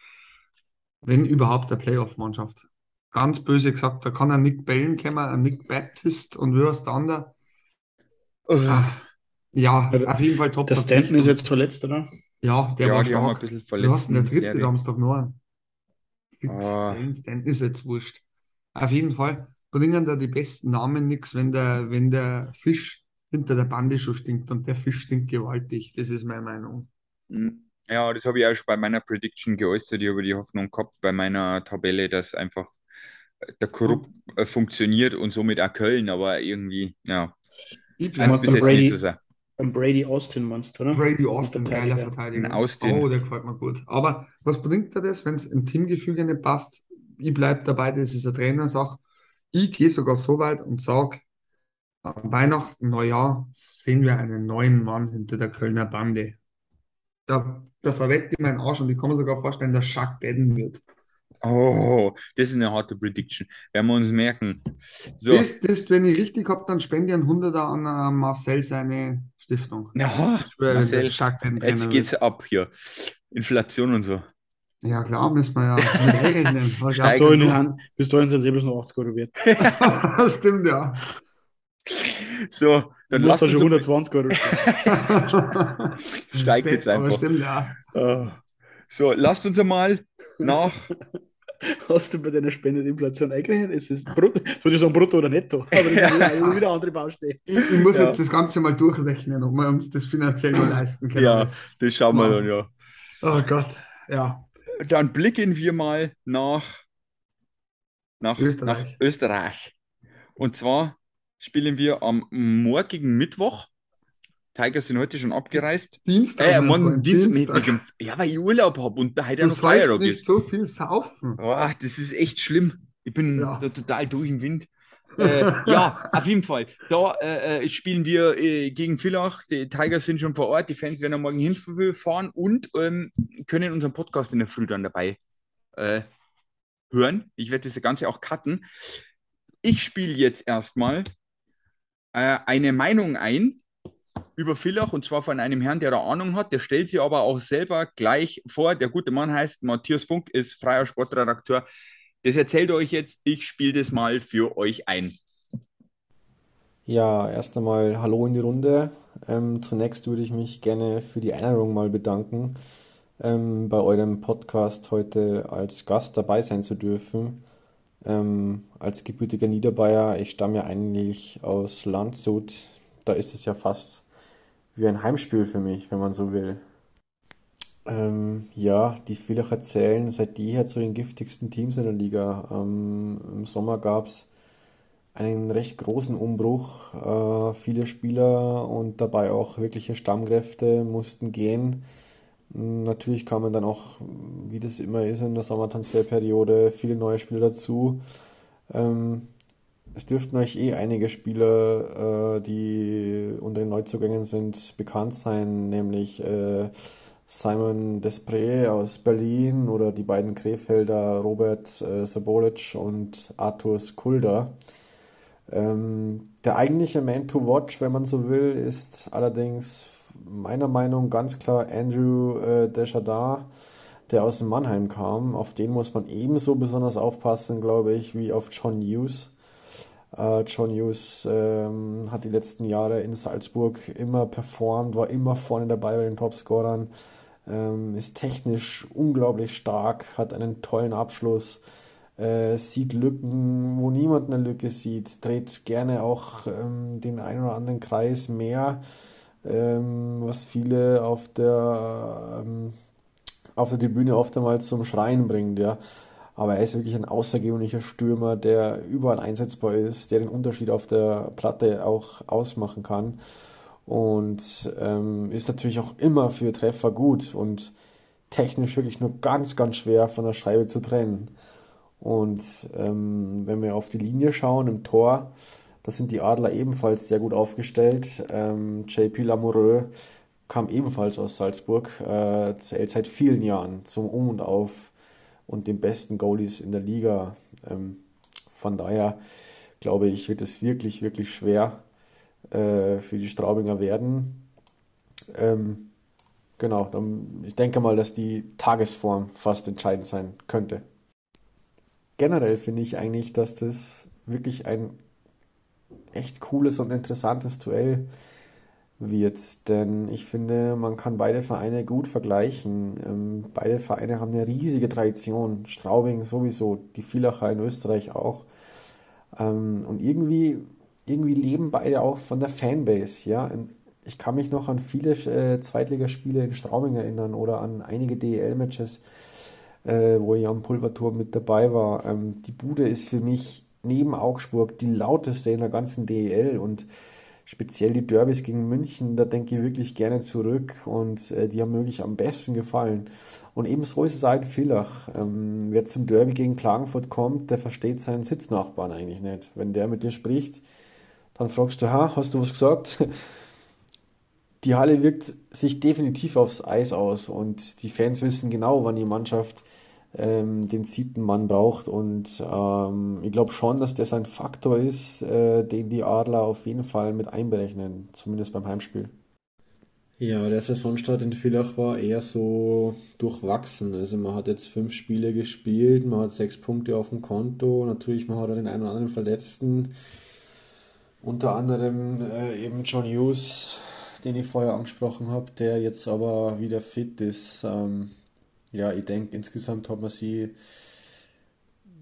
Wenn überhaupt eine Playoff-Mannschaft. Ganz böse gesagt, da kann ein Nick Bellen kommen, ein Nick Baptist und wie heißt der andere? Ah, Ja, auf jeden Fall top. Der Stanton ist jetzt verletzt, oder? Ja, der ja, war die haben ein stark. bisschen Du verletzt. hast denn der dritte, Serie. da haben sie doch noch einen. Ah. Stan- Stanton ist jetzt wurscht. Auf jeden Fall bringen da die besten Namen nichts, wenn der, wenn der Fisch hinter der Bande schon stinkt und der Fisch stinkt gewaltig. Das ist meine Meinung. Hm. Ja, das habe ich auch schon bei meiner Prediction geäußert. Ich habe die Hoffnung gehabt bei meiner Tabelle, dass einfach äh, der Korrupt äh, funktioniert und somit auch Köln, aber irgendwie, ja, Meinst bleib bis jetzt Brady? Ein Brady Austin meinst du, oder? Brady Austin, geiler Verteidiger. Ein Austin. Oh, der gefällt mir gut. Aber was bringt er das, wenn es im Teamgefüge nicht passt? Ich bleibe dabei, das ist eine Trainersache. Ich gehe sogar so weit und sage, am Weihnachten, Neujahr sehen wir einen neuen Mann hinter der Kölner Bande. Da, da verwette ich meinen Arsch und ich kann mir sogar vorstellen, dass Jacques Dedden wird. Oh, das ist eine harte Prediction. Werden wir uns merken. So, Das, das, wenn ich richtig habe, dann spende ich einen Hunderter an äh, Marcel seine Stiftung. ja, schwöre, Marcel, jetzt wird. geht's ab hier. Inflation und so. Ja, klar, müssen wir ja mit <laughs> einrechnen. Was Bis dahin, sind sie bloß noch 80 Euro wert. Stimmt, ja. So, dann lass schon uns 120 Euro. Steigt jetzt Aber einfach. stimmt, ja. Ah. So, lasst uns einmal nach. Hast du bei deiner Spendeninflation eingerechnet? Ist es brutto? Würde ich sagen brutto oder netto? Aber das ist ist wieder andere Baustelle. Ich, ich muss Ja. jetzt das Ganze mal durchrechnen, ob wir uns das finanziell noch leisten können. Ja. Das- Das schauen wir dann, ja. Oh Gott, ja. Dann blicken wir mal nach, nach, Österreich. nach Österreich. Und zwar spielen wir am morgigen Mittwoch. Tigers sind heute schon abgereist. Dienstag. Äh, morgen Dienstag. Dienstag. ja, weil ich Urlaub habe und da heute Du noch nicht ist. so viel saufen. Boah, das ist echt schlimm. Ich bin Ja. da total durch den Wind. Äh, ja, <laughs> auf jeden Fall. Da äh, äh, spielen wir äh, gegen Villach. Die Tigers sind schon vor Ort. Die Fans werden am morgen hinfahren und ähm, können unseren Podcast in der Früh dann dabei äh, hören. Ich werde das Ganze auch cutten. Ich spiele jetzt erstmal äh, eine Meinung ein über Villach und zwar von einem Herrn, der da Ahnung hat. Der stellt sie aber auch selber gleich vor. Der gute Mann heißt Matthias Funk, ist freier Sportredakteur. Das erzählt euch jetzt. Ich spiele das mal für euch ein. Ja, erst einmal Hallo in die Runde. Ähm, zunächst würde ich mich gerne für die Einladung mal bedanken, ähm, bei eurem Podcast heute als Gast dabei sein zu dürfen. Ähm, als gebürtiger Niederbayer, ich stamme ja eigentlich aus Landshut, da ist es ja fast wie ein Heimspiel für mich, wenn man so will. Ähm, ja, die Villacher zählen seit jeher zu den giftigsten Teams in der Liga. Ähm, im Sommer gab es einen recht großen Umbruch. Äh, viele Spieler und dabei auch wirkliche Stammkräfte mussten gehen. Natürlich kamen dann auch, wie das immer ist in der Sommertransferperiode, viele neue Spieler dazu. Ähm, es dürften euch eh einige Spieler, äh, die unter den Neuzugängen sind, bekannt sein, nämlich äh, Simon Desprez aus Berlin oder die beiden Krefelder Robert äh, Sabolic und Artur Skulda. Ähm, der eigentliche Man to watch, wenn man so will, ist allerdings meiner Meinung ganz klar Andrew äh, Deschardins, der aus Mannheim kam. Auf den muss man ebenso besonders aufpassen, glaube ich, wie auf John Hughes. Äh, John Hughes ähm, hat die letzten Jahre in Salzburg immer performt, war immer vorne dabei bei den Topscorern, ähm, ist technisch unglaublich stark, hat einen tollen Abschluss, äh, sieht Lücken, wo niemand eine Lücke sieht, dreht gerne auch ähm, den einen oder anderen Kreis mehr, ähm, was viele auf der, ähm, auf der Tribüne oft einmal zum Schreien bringt, ja. Aber er ist wirklich ein außergewöhnlicher Stürmer, der überall einsetzbar ist, der den Unterschied auf der Platte auch ausmachen kann. Und ähm, ist natürlich auch immer für Treffer gut und technisch wirklich nur ganz, ganz schwer von der Scheibe zu trennen. Und ähm, wenn wir auf die Linie schauen im Tor, da sind die Adler ebenfalls sehr gut aufgestellt. Ähm, JP Lamoureux kam ebenfalls aus Salzburg, äh, zählt seit vielen Jahren zum Um und Auf und den besten Goalies in der Liga. Ähm, von daher glaube ich, wird es wirklich, wirklich schwer äh, für die Straubinger werden. Ähm, genau, ich denke mal, dass die Tagesform fast entscheidend sein könnte. Generell finde ich eigentlich, dass das wirklich ein echt cooles und interessantes Duell wird, denn ich finde, man kann beide Vereine gut vergleichen. Ähm, beide Vereine haben eine riesige Tradition. Straubing sowieso, die Villacher in Österreich auch. Ähm, und irgendwie, irgendwie leben beide auch von der Fanbase, ja. Ähm, Ich kann mich noch an viele äh, Zweitligaspiele in Straubing erinnern oder an einige DEL-Matches, äh, wo ich am Pulverturm mit dabei war. Ähm, die Bude ist für mich neben Augsburg die lauteste in der ganzen DEL und speziell die Derbys gegen München, da denke ich wirklich gerne zurück und äh, die haben mir wirklich am besten gefallen. Und ebenso ist es in Villach. Ähm, wer zum Derby gegen Klagenfurt kommt, der versteht seinen Sitznachbarn eigentlich nicht. Wenn der mit dir spricht, dann fragst du, ha, hast du was gesagt? <laughs> Die Halle wirkt sich definitiv aufs Eis aus und die Fans wissen genau, wann die Mannschaft ähm, den siebten Mann braucht. Und ähm, ich glaube schon, dass das ein Faktor ist, äh, den die Adler auf jeden Fall mit einberechnen, zumindest beim Heimspiel. Ja, der Saisonstart in Villach war eher so durchwachsen. Also man hat jetzt fünf Spiele gespielt, man hat sechs Punkte auf dem Konto. Natürlich, man hat auch den einen oder anderen Verletzten. Unter anderem äh, eben John Hughes, den ich vorher angesprochen habe, der jetzt aber wieder fit ist. Ähm, ja, ich denke, insgesamt hat man sie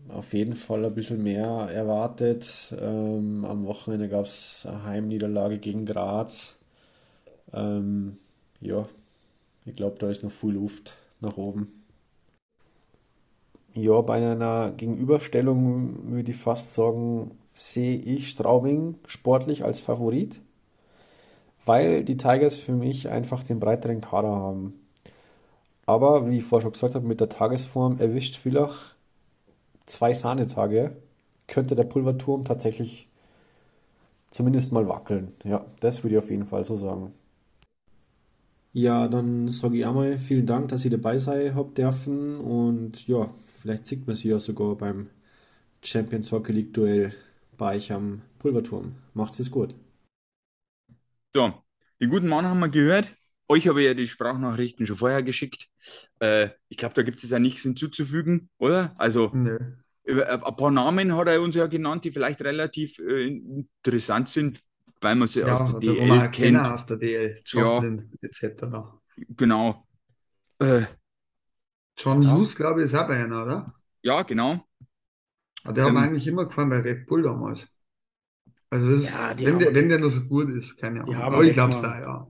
auf jeden Fall ein bisschen mehr erwartet. Ähm, am Wochenende gab es eine Heimniederlage gegen Graz. Ähm, ja, ich glaube, da ist noch viel Luft nach oben. Ja, bei einer Gegenüberstellung würde ich fast sagen, sehe ich Straubing sportlich als Favorit, weil die Tigers für mich einfach den breiteren Kader haben. Aber wie ich vorher schon gesagt habe, mit der Tagesform erwischt Villach zwei Sahnetage könnte der Pulverturm tatsächlich zumindest mal wackeln. Ja, das würde ich auf jeden Fall so sagen. Ja, dann sage ich einmal vielen Dank, dass ihr dabei sein habt dürfen und ja, vielleicht sieht man sie ja sogar beim Champions Hockey League Duell bei euch am Pulverturm. Macht's es gut. So, den guten Mann haben wir gehört. Euch habe ich ja die Sprachnachrichten schon vorher geschickt. Äh, ich glaube, da gibt es ja nichts hinzuzufügen, oder? Also, Nö. über- ein paar Namen hat er uns ja genannt, die vielleicht relativ äh, interessant sind, weil man sie Ja, aus der man DL erkennen kennt. aus der DL, Jocelyn etc. Genau. Äh, John Ja. Hughes, glaube ich, ist auch bei einer, oder? ja, genau. Aber der hat mir Ähm, eigentlich immer gefallen bei Red Bull damals. Also das, Ja, wenn der, wenn der noch so gut ist, keine Ahnung. Haben Aber wir ich glaube es weggenommen. ja.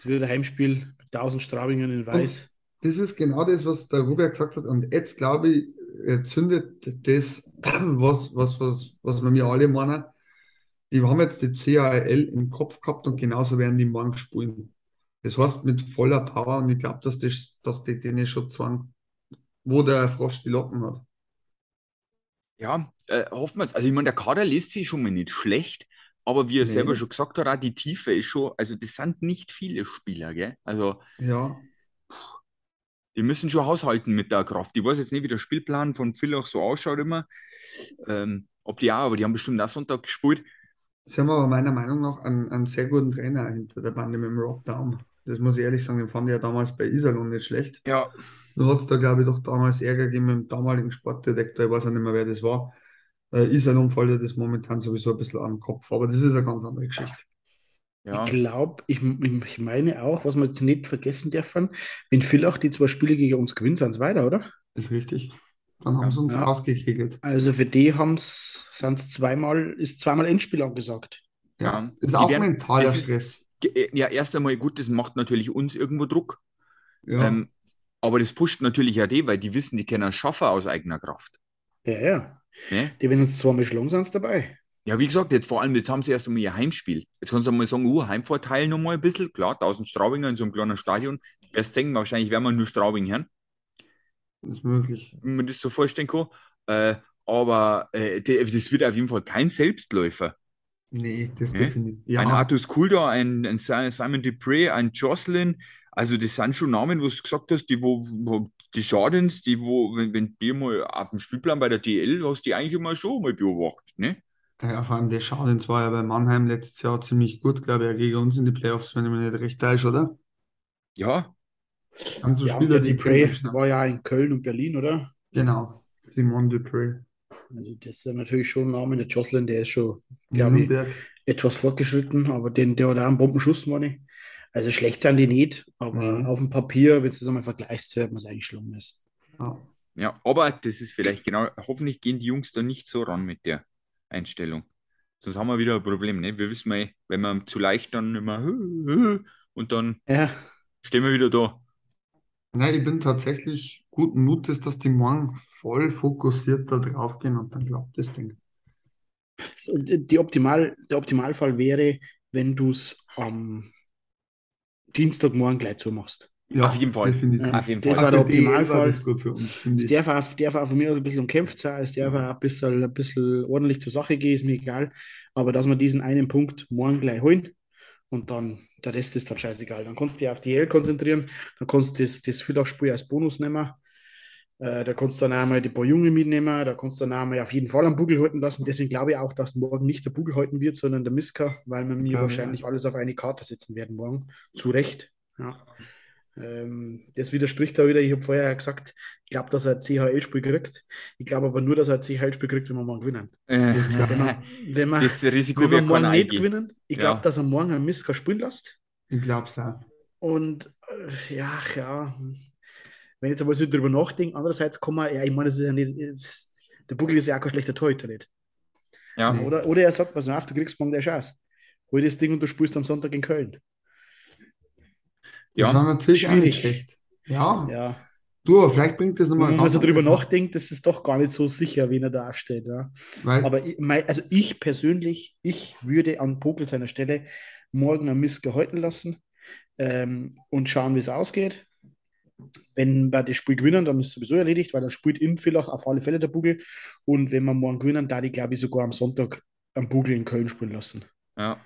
Es wird ein Heimspiel mit 1000 Straubingen in Weiß. Das ist genau das, was der Robert gesagt hat. Und jetzt glaube ich, äh, zündet das, <clears throat> was, was, was, was wir mir alle meinen. Die haben jetzt die CAL im Kopf gehabt und genauso werden die morgen spielen. Das heißt mit voller Power und ich glaube, dass, das, dass die denen schon zwang, wo der Frosch die Locken hat. Ja, äh, hoffen wir es. Also, ich meine, der Kader liest sich schon mal nicht schlecht, aber wie er Nee. selber schon gesagt hat, auch die Tiefe ist schon, also das sind nicht viele Spieler, gell? Also, Ja, die müssen schon haushalten mit der Kraft. Ich weiß jetzt nicht, wie der Spielplan von Villach so ausschaut immer. Ähm, ob die auch, aber die haben bestimmt auch Sonntag gespielt. sie haben aber meiner Meinung nach einen, einen sehr guten Trainer hinter der Bande mit dem Rob Daum. Das muss ich ehrlich sagen, den fand ich ja damals bei Iserlohn nicht schlecht. Ja, Nur hat es da, glaube ich, doch damals Ärger gegeben mit dem damaligen Sportdirektor, ich weiß auch nicht mehr, wer das war. Äh, Iserlohn fällt ja das momentan sowieso ein bisschen den Kopf, aber das ist eine ganz andere Geschichte. ja. Ich glaube, ich, ich meine auch, was wir jetzt nicht vergessen dürfen, wenn Villach die zwei Spiele gegen uns gewinnt, sind sie weiter, oder? Ist richtig. Dann haben sie uns Ja. ausgekegelt. Also für die haben's, sind's zweimal, ist zweimal Endspiel angesagt. Ja, Ja. ist Die auch werden- mentaler das ist- Stress. Ge- Ja, erst einmal gut, das macht natürlich uns irgendwo Druck. Ja, Ähm, aber das pusht natürlich auch die, weil die wissen, die können es schaffen aus eigener Kraft. Ja, ja. Ne? Die, wenn uns zweimal schlagen, sind dabei. Ja, wie gesagt, jetzt vor allem, jetzt haben sie erst einmal ihr Heimspiel. Jetzt kannst du mal sagen, uh, Heimvorteil noch mal ein bisschen. Klar, 1000 Straubinger in so einem kleinen Stadion. Erst denken, wahrscheinlich werden wir nur Straubing hören, ist möglich. wenn man das so vorstellen kann. Äh, aber äh, das wird auf jeden Fall kein Selbstläufer. Nee, das Nee? definitiv. Ein Ja, Artus Kulda, ein, ein Si- Simon Dupree, ein Jocelyn. Also, das sind schon Namen, wo du gesagt hast, die, wo, wo die Schadens, die, wo, wenn, wenn die mal auf dem Spielplan bei der DL hast, die eigentlich immer schon mal beobachtet, ne? ja, vor allem der Schadens war ja bei Mannheim letztes Jahr ziemlich gut, glaube ich, ja, gegen uns in die Playoffs, wenn ich mich nicht recht täusche, oder? Ja, Ganz so Ja, und Spieler, der die schnell- war ja in Köln und Berlin, oder? Genau, Simon Dupree. Also das sind natürlich schon Namen. Der Jocelyn, der ist schon, glaube ich, etwas fortgeschritten, aber den, der hat auch einen Bombenschuss, meine ich. Also schlecht sind die nicht, aber Nee. auf dem Papier, wenn du das einmal vergleichst, wird man es eigentlich schlagen müssen. Ja. ja, aber das ist vielleicht genau, hoffentlich gehen die Jungs da nicht so ran mit der Einstellung. Sonst haben wir wieder ein Problem, ne? Wir wissen mal, wenn wir zu leicht dann immer und dann Ja, stehen wir wieder da. Nein, ich bin tatsächlich guten Mutes, dass die morgen voll fokussiert da drauf gehen und dann klappt das Ding. die Optimal, der Optimalfall wäre, wenn du es am Dienstagmorgen gleich zumachst. Ja, Auf jeden Fall. definitiv. Auf jeden Das Fall. war der war Optimalfall. das gut für uns, Es darf auch, darf auch von mir aus ein bisschen umkämpft sein, es darf auch ein bisschen, ein bisschen ordentlich zur Sache gehen, ist mir egal. Aber dass wir diesen einen Punkt morgen gleich holen und dann der Rest ist dann scheißegal. Dann kannst du dich auf die EL konzentrieren, dann kannst du das, das Villach-Spiel als Bonus nehmen. Äh, da kannst du dann einmal die paar Junge mitnehmen, da kannst du dann einmal auf jeden Fall am Bugel halten lassen. Deswegen glaube ich auch, dass morgen nicht der Bugel halten wird, sondern der Miska, weil wir mir Ja, wahrscheinlich alles auf eine Karte setzen werden morgen. Zu Recht. Ja. Ähm, das widerspricht da wieder. Ich habe vorher gesagt, ich glaube, dass er ein CHL-Spiel kriegt. Ich glaube aber nur, dass er ein CHL-Spiel kriegt, wenn wir morgen gewinnen. Äh. Wenn wir, <laughs> wenn wir, das Risiko wenn wir wird morgen nicht eingehen. gewinnen, ich glaube, Ja. dass er morgen einen Miska spielen lässt. Ich glaube es auch. Und äh, ja, ja, wenn ich jetzt aber so drüber nachdenke, andererseits kann man, ja, ich meine, das ist ja nicht, der Bugel ist ja auch kein schlechter Torhüter, nicht? Ja. Oder, oder er sagt, pass auf, du kriegst morgen der Chance. Hol das Ding und du spielst am Sonntag in Köln. Das Ja, war natürlich schwierig. schlecht. Ja, Ja, du, vielleicht bringt das nochmal wenn man so drüber nachdenkt, das ist doch gar nicht so sicher, wen er da aufsteht. Ja. Weil, Aber ich, mein, also ich persönlich, ich würde an Pogel seiner Stelle morgen am Mist gehalten lassen ähm, und schauen, wie es ausgeht. Wenn wir das Spiel gewinnen, dann ist es sowieso erledigt, weil dann spielt im Villach auf alle Fälle der Bugel. Und wenn wir morgen gewinnen, da die, glaube ich, sogar am Sonntag am Bugel in Köln spielen lassen. Ja.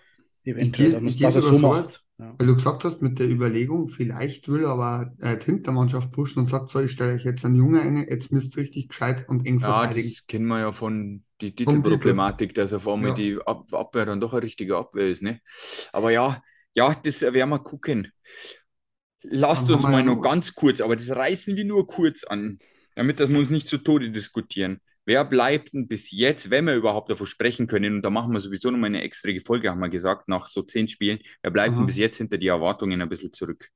Eventuell, dass, ich dass er so macht. Ja. Weil du gesagt hast mit der Überlegung, vielleicht will aber äh, die Hintermannschaft pushen und sagt, so, ich stelle euch jetzt einen Junge ein, jetzt müsst ihr richtig gescheit und eng Ja, verteidigen. das kennen wir ja von Titel. Titelproblematik, dass auf einmal Ja. die Ab Abwehr dann doch eine richtige Abwehr ist, ne? Aber ja, ja, das werden wir gucken. Lasst uns mal noch noch- ganz kurz, aber das reißen wir nur kurz an, damit dass wir uns nicht zu Tode diskutieren. Wer bleibt denn bis jetzt, wenn wir überhaupt davon sprechen können, und da machen wir sowieso noch mal eine extra Folge, haben wir gesagt, nach so zehn Spielen, wer bleibt denn bis jetzt hinter die Erwartungen ein bisschen zurück?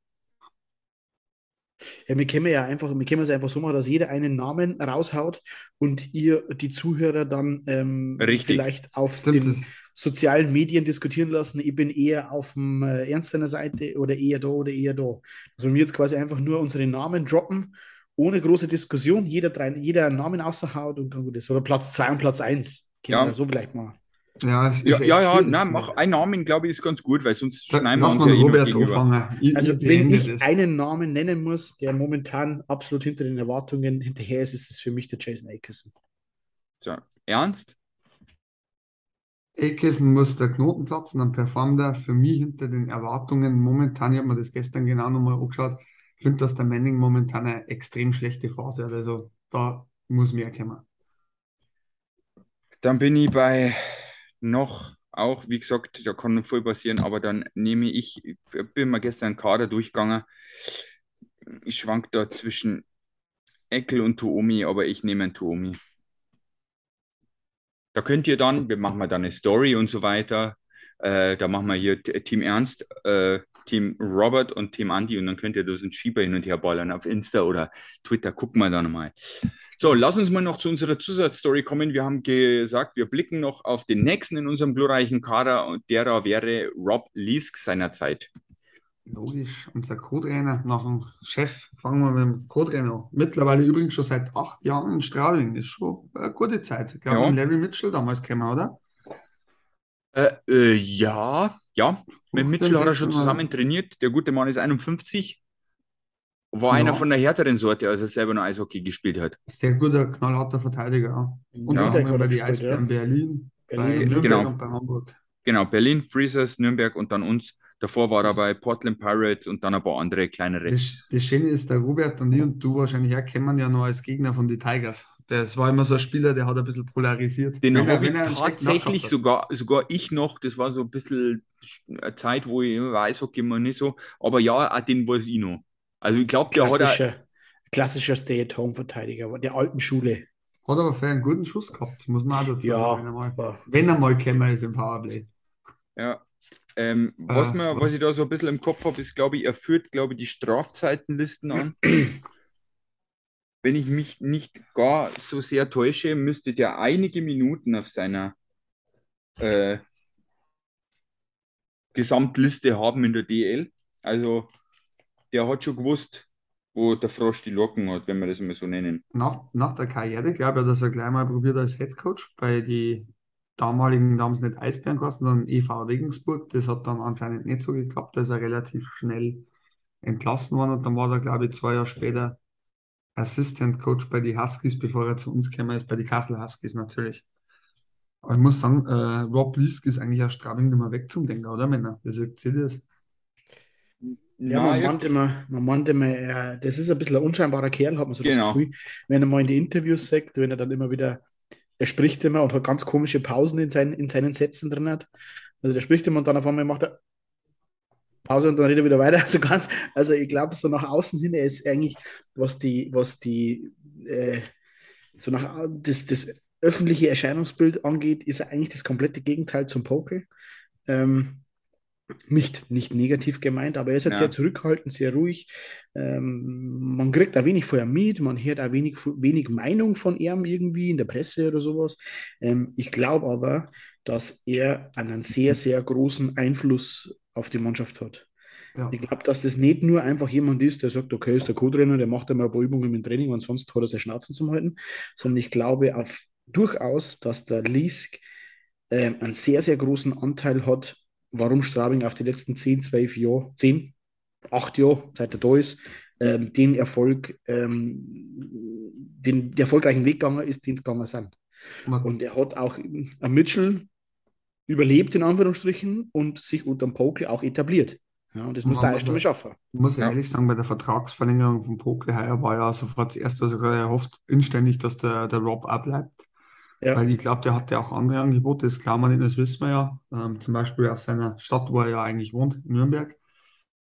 Ja, wir können ja einfach, wir können es einfach so machen, dass jeder einen Namen raushaut und ihr, die Zuhörer, dann ähm, vielleicht auf Stimmt, den das, sozialen Medien diskutieren lassen. Ich bin eher auf dem äh, Ernsteiner Seite oder eher da oder eher da. Also wir jetzt quasi einfach nur unsere Namen droppen, ohne große Diskussion. Jeder, drei, jeder einen Namen außerhaut und dann gut ist. Oder Platz 2 und Platz 1. Ja. So vielleicht mal. ja, Ja, ja, ja, na, mach einen Namen, glaube ich, ist ganz gut, weil sonst schneiden wir Lass uns mal ja eh Robert anfangen. Ich, Also ich wenn ich das. einen Namen nennen muss, der momentan absolut hinter den Erwartungen hinterher ist, ist es für mich der Jason Akerson. So, ernst? Eckesen muss der Knoten platzen, dann performt er für mich hinter den Erwartungen momentan. Ich habe mir das gestern genau nochmal angeschaut. Finde, dass der Manning momentan eine extrem schlechte Phase hat. Also da muss mehr kommen. Dann bin ich bei noch auch, wie gesagt, da kann noch viel passieren, aber dann nehme ich, ich bin mal gestern Kader durchgegangen. Ich schwank da zwischen Eckel und Tuomi, aber ich nehme einen Tuomi. Da könnt ihr dann, wir machen mal dann eine Story und so weiter. Äh, da machen wir hier Team Ernst, äh, Team Robert und Team Andy und dann könnt ihr das ein Schieber hin und her ballern auf Insta oder Twitter. Gucken wir dann mal. So, lass uns mal noch zu unserer Zusatzstory kommen. Wir haben gesagt, wir blicken noch auf den nächsten in unserem glorreichen Kader und der da wäre Rob Leask seinerzeit. Logisch, unser Co-Trainer nach dem Chef. Fangen wir mit dem Co-Trainer an. Mittlerweile übrigens schon seit acht Jahren in Straubing. Ist schon eine gute Zeit. Ich glaube, Ja. mit Larry Mitchell damals gekommen, oder? Äh, äh, ja, ja. Mit 15, Mitchell hat er schon 16 Mal. zusammen trainiert. Der gute Mann ist 51. War Ja. einer von der härteren Sorte, als er selber noch Eishockey gespielt hat. Sehr guter, knallharter Verteidiger. Und Ja. ja, Nürnberg hat bei die Eisbären Berlin, bei Berlin, Nürnberg genau. und bei Hamburg. Genau, Berlin, Freezers, Nürnberg und dann uns. Davor war er bei Portland Pirates und dann ein paar andere kleinere. Das, das Schöne ist, der Robert und ich und du wahrscheinlich auch kennen ja noch als Gegner von den Tigers. Das war immer so ein Spieler, der hat ein bisschen polarisiert. Den Wenn er- habe ich er tatsächlich sogar, sogar ich noch, das war so ein bisschen eine Zeit, wo ich Eishockey immer nicht so, aber ja, auch den weiß ich noch. Also ich glaube, der hat auch, Klassischer, Stay-at-Home-Verteidiger der alten Schule. Hat aber für einen guten Schuss gehabt, muss man auch dazu Ja, sagen, wenn er mal, wenn er mal gekommen ist im Powerplay. ja. Ähm, was, Äh, mir, was- was ich da so ein bisschen im Kopf habe, ist, glaube ich, er führt, glaube ich, die Strafzeitenlisten an. <clears throat> Wenn ich mich nicht gar so sehr täusche, müsste der einige Minuten auf seiner äh, Gesamtliste haben in der DL. Also der hat schon gewusst, wo der Frosch die Locken hat, wenn wir das mal so nennen. Nach, nach der Karriere, glaube ich, hat er gleich mal probiert als Headcoach bei die damaligen, damals nicht Eisbären geheißen, sondern EV Regensburg. Das hat dann anscheinend nicht so geklappt. Da ist er relativ schnell entlassen worden und dann war er, glaube ich, zwei Jahre später Assistant Coach bei die Huskies, bevor er zu uns gekommen ist, bei die Kassel Huskies natürlich. Aber ich muss sagen, äh, Rob Liesk ist eigentlich aus Straubing nicht mehr weg zum Denker, oder Männer? Wie seht ihr das? ja, man ja, meint immer, man meint immer, er, das ist ein bisschen ein unscheinbarer Kerl, hat man so Genau. das Gefühl, wenn er mal in die Interviews sagt, wenn er dann immer wieder, er spricht immer und hat ganz komische Pausen in seinen, in seinen Sätzen drin hat. Also der spricht immer und dann auf einmal macht er Pause und dann redet er wieder weiter. <laughs> Also ganz, also ich glaube, so nach außen hin, er ist eigentlich, was die, was die, äh, so nach das, das öffentliche Erscheinungsbild angeht, ist er eigentlich das komplette Gegenteil zum Pokel. Ähm, nicht, nicht negativ gemeint, aber er ist halt Ja. sehr zurückhaltend, sehr ruhig. Ähm, man kriegt da wenig von ihm mit, man hört auch wenig, wenig Meinung von ihm irgendwie in der Presse oder sowas. Ähm, ich glaube aber, dass er einen sehr, sehr großen Einfluss auf die Mannschaft hat. Ja. Ich glaube, dass das nicht nur einfach jemand ist, der sagt, okay, ist der Co-Trainer, der macht einmal ein paar Übungen im Training und sonst hat er seine Schnauzen zum Halten, sondern ich glaube auf, durchaus, dass der Liesk ähm, einen sehr, sehr großen Anteil hat, warum Straubing auf die letzten 10, 12 Jahre, 10, acht Jahre, seit er da ist, ähm, den Erfolg, ähm, den, den erfolgreichen Weg gegangen ist, den es gegangen sind. Und er hat auch ein Mitchell überlebt, in Anführungsstrichen, und sich unter dem Pokel auch etabliert. Ja, und das muss der erst einmal schaffen. Ich muss ja. ehrlich sagen, bei der Vertragsverlängerung von Pokel heuer war ja sofort das Erste, was ich gerade erhofft, inständig, dass der, der Rob abbleibt. Ja. Weil ich glaube, der hatte auch andere Angebote, das klar man nicht, das wissen wir ja. Ähm, zum Beispiel aus seiner Stadt, wo er ja eigentlich wohnt, Nürnberg.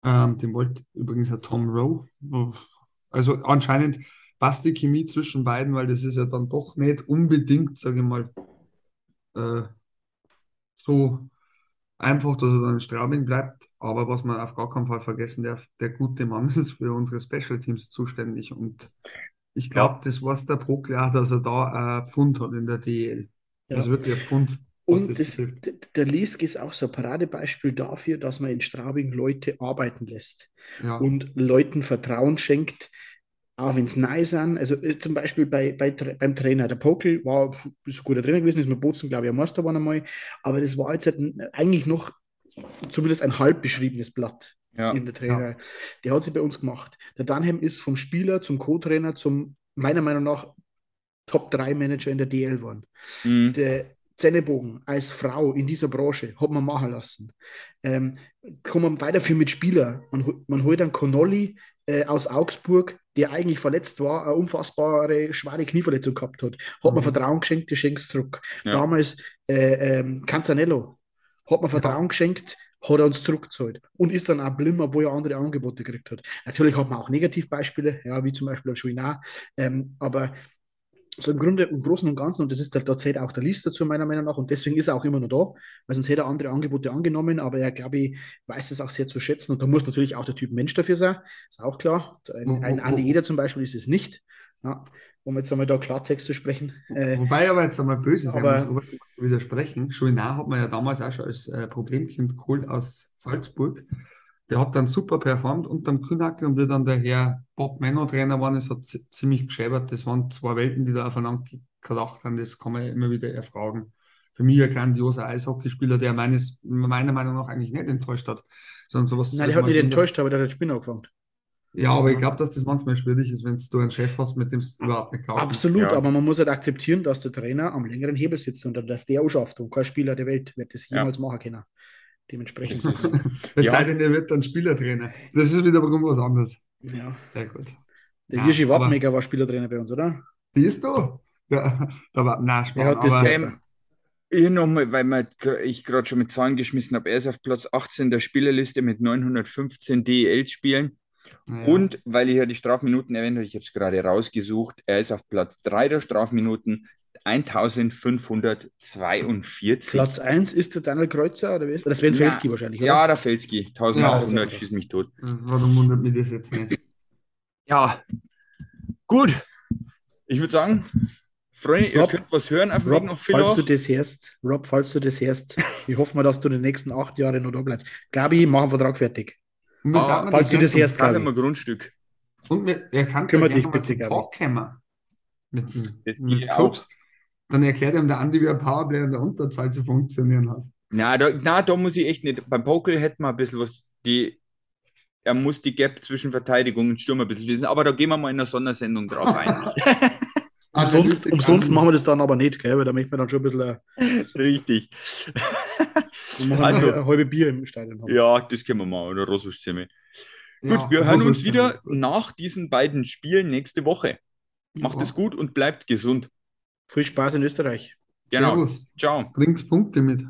Ähm, den wollte übrigens der Tom Rowe. Also anscheinend passt die Chemie zwischen beiden, weil das ist ja dann doch nicht unbedingt, sage ich mal, äh, so einfach, dass er dann in Straubing bleibt. Aber was man auf gar keinen Fall vergessen darf, der gute Mann <laughs> ist für unsere Special Teams zuständig. Und ich glaube, das war es der Pro klar, dass er da ein Pfund hat in der DL. Ja. Also wirklich ein Pfund. Und das, der Lisk ist auch so ein Paradebeispiel dafür, dass man in Straubing Leute arbeiten lässt ja. und Leuten Vertrauen schenkt, auch wenn es neu sind. Also äh, zum Beispiel bei, bei, beim Trainer. Der Pokel war ist ein guter Trainer gewesen, ist mit Bozen, glaube ich, am Meister war einmal. Aber das war jetzt halt eigentlich noch zumindest ein halb beschriebenes Blatt ja. in der Trainer. Ja. Der hat sie bei uns gemacht. Der Dunham ist vom Spieler zum Co-Trainer zum, meiner Meinung nach, Top-3-Manager in der DL geworden. Mhm. Der Zennebogen als Frau in dieser Branche hat man machen lassen. Ähm, kann man weiterführen mit Spielern. Man, man holt einen Connolly äh, aus Augsburg, der eigentlich verletzt war, eine unfassbare, schwere Knieverletzung gehabt hat. Hat mhm. man Vertrauen geschenkt, du schenkst zurück. Ja. Damals äh, ähm, Canzanello hat man Vertrauen ja. geschenkt, hat er uns zurückgezahlt und ist dann auch blimmer, obwohl er andere Angebote gekriegt hat. Natürlich hat man auch Negativbeispiele, ja, wie zum Beispiel ein Schuinar, ähm, aber so im Grunde, im Großen und Ganzen, und das ist der, da zählt auch der List dazu, meiner Meinung nach, und deswegen ist er auch immer noch da, weil sonst hätte er andere Angebote angenommen, aber er, glaube ich, weiß es auch sehr zu schätzen und da muss natürlich auch der Typ Mensch dafür sein, ist auch klar. Ein, ein Andi Eder zum Beispiel ist es nicht, ja, um jetzt einmal da Klartext zu sprechen. Äh, Wobei aber jetzt einmal böse sein aber, muss, widersprechen. Schulnau hat man ja damals auch schon als äh, Problemkind geholt aus Salzburg. Der hat dann super performt unter dem Kühnackel und wie dann der Herr Bob Menno Trainer war, ist hat ziemlich geschäbert. Das waren zwei Welten, die da aufeinander gedacht haben. Das kann man ja immer wieder erfragen. Für mich ein grandioser Eishockeyspieler, der meines, meiner Meinung nach eigentlich nicht enttäuscht hat. Sondern sowas, Nein, der hat nicht enttäuscht, aber der hat Spinner angefangen. Ja, aber ich glaube, dass das manchmal schwierig ist, wenn du einen Chef hast, mit dem es überhaupt nicht klappt. Absolut, ja. aber man muss halt akzeptieren, dass der Trainer am längeren Hebel sitzt und dass der auch schafft und kein Spieler der Welt wird das jemals ja. machen können. Dementsprechend. <laughs> <laughs> es ja. sei denn, er wird dann Spielertrainer. Das ist wieder was anderes. Ja. Sehr gut. Der Hirschi Wappmecker war Spielertrainer bei uns, oder? Siehst du? Ja, <laughs> da war, nein, spannend. hat das aber, ähm, hier nochmal, weil man, ich gerade schon mit Zahlen geschmissen habe, er ist auf Platz 18 der Spielerliste mit 915 DEL-Spielen. Ja. Und weil ich ja die Strafminuten erwähnt habe, ich habe es gerade rausgesucht, er ist auf Platz 3 der Strafminuten 1542. Platz 1 ist der Daniel Kreuzer oder wer ist das? Sven Felski ja, wahrscheinlich, oder? Ja, der Felski. 1800, ja, schießt mich tot. Warum wundert mich das jetzt nicht? Ja, gut. Ich würde sagen, Freunde, ihr Rob, könnt was hören. Auf Rob, noch falls du das hörst, Rob, falls du das hörst, ich hoffe mal, dass du die nächsten acht Jahre noch da bleibst. Gabi, mach einen Vertrag fertig. Ah, falls du das hörst, Gabi. ein Grundstück. Und mit, er kann Kümmert dich bitte, Gabi. Mit, das mit Coach. Dann erklärt ihm der Andi, wie ein Powerplay in der Unterzahl zu funktionieren hat. Na da, na, da muss ich echt nicht. Beim Pokel hätten wir ein bisschen was. Die, er muss die Gap zwischen Verteidigung und Sturm ein bisschen wissen, aber da gehen wir mal in einer Sondersendung drauf ein. <laughs> umsonst, umsonst machen wir das dann aber nicht, gell? weil da möchten wir dann schon ein bisschen. Äh, Richtig. also, ein halbe Bier im Stadion haben. Ja, das können wir mal, oder Roswurstzimme. Ja, gut, wir hören uns wieder nach diesen beiden Spielen nächste Woche. Macht ja. es gut und bleibt gesund. Viel Spaß in Österreich. Genau. Servus. Ciao. Bringt Punkte mit.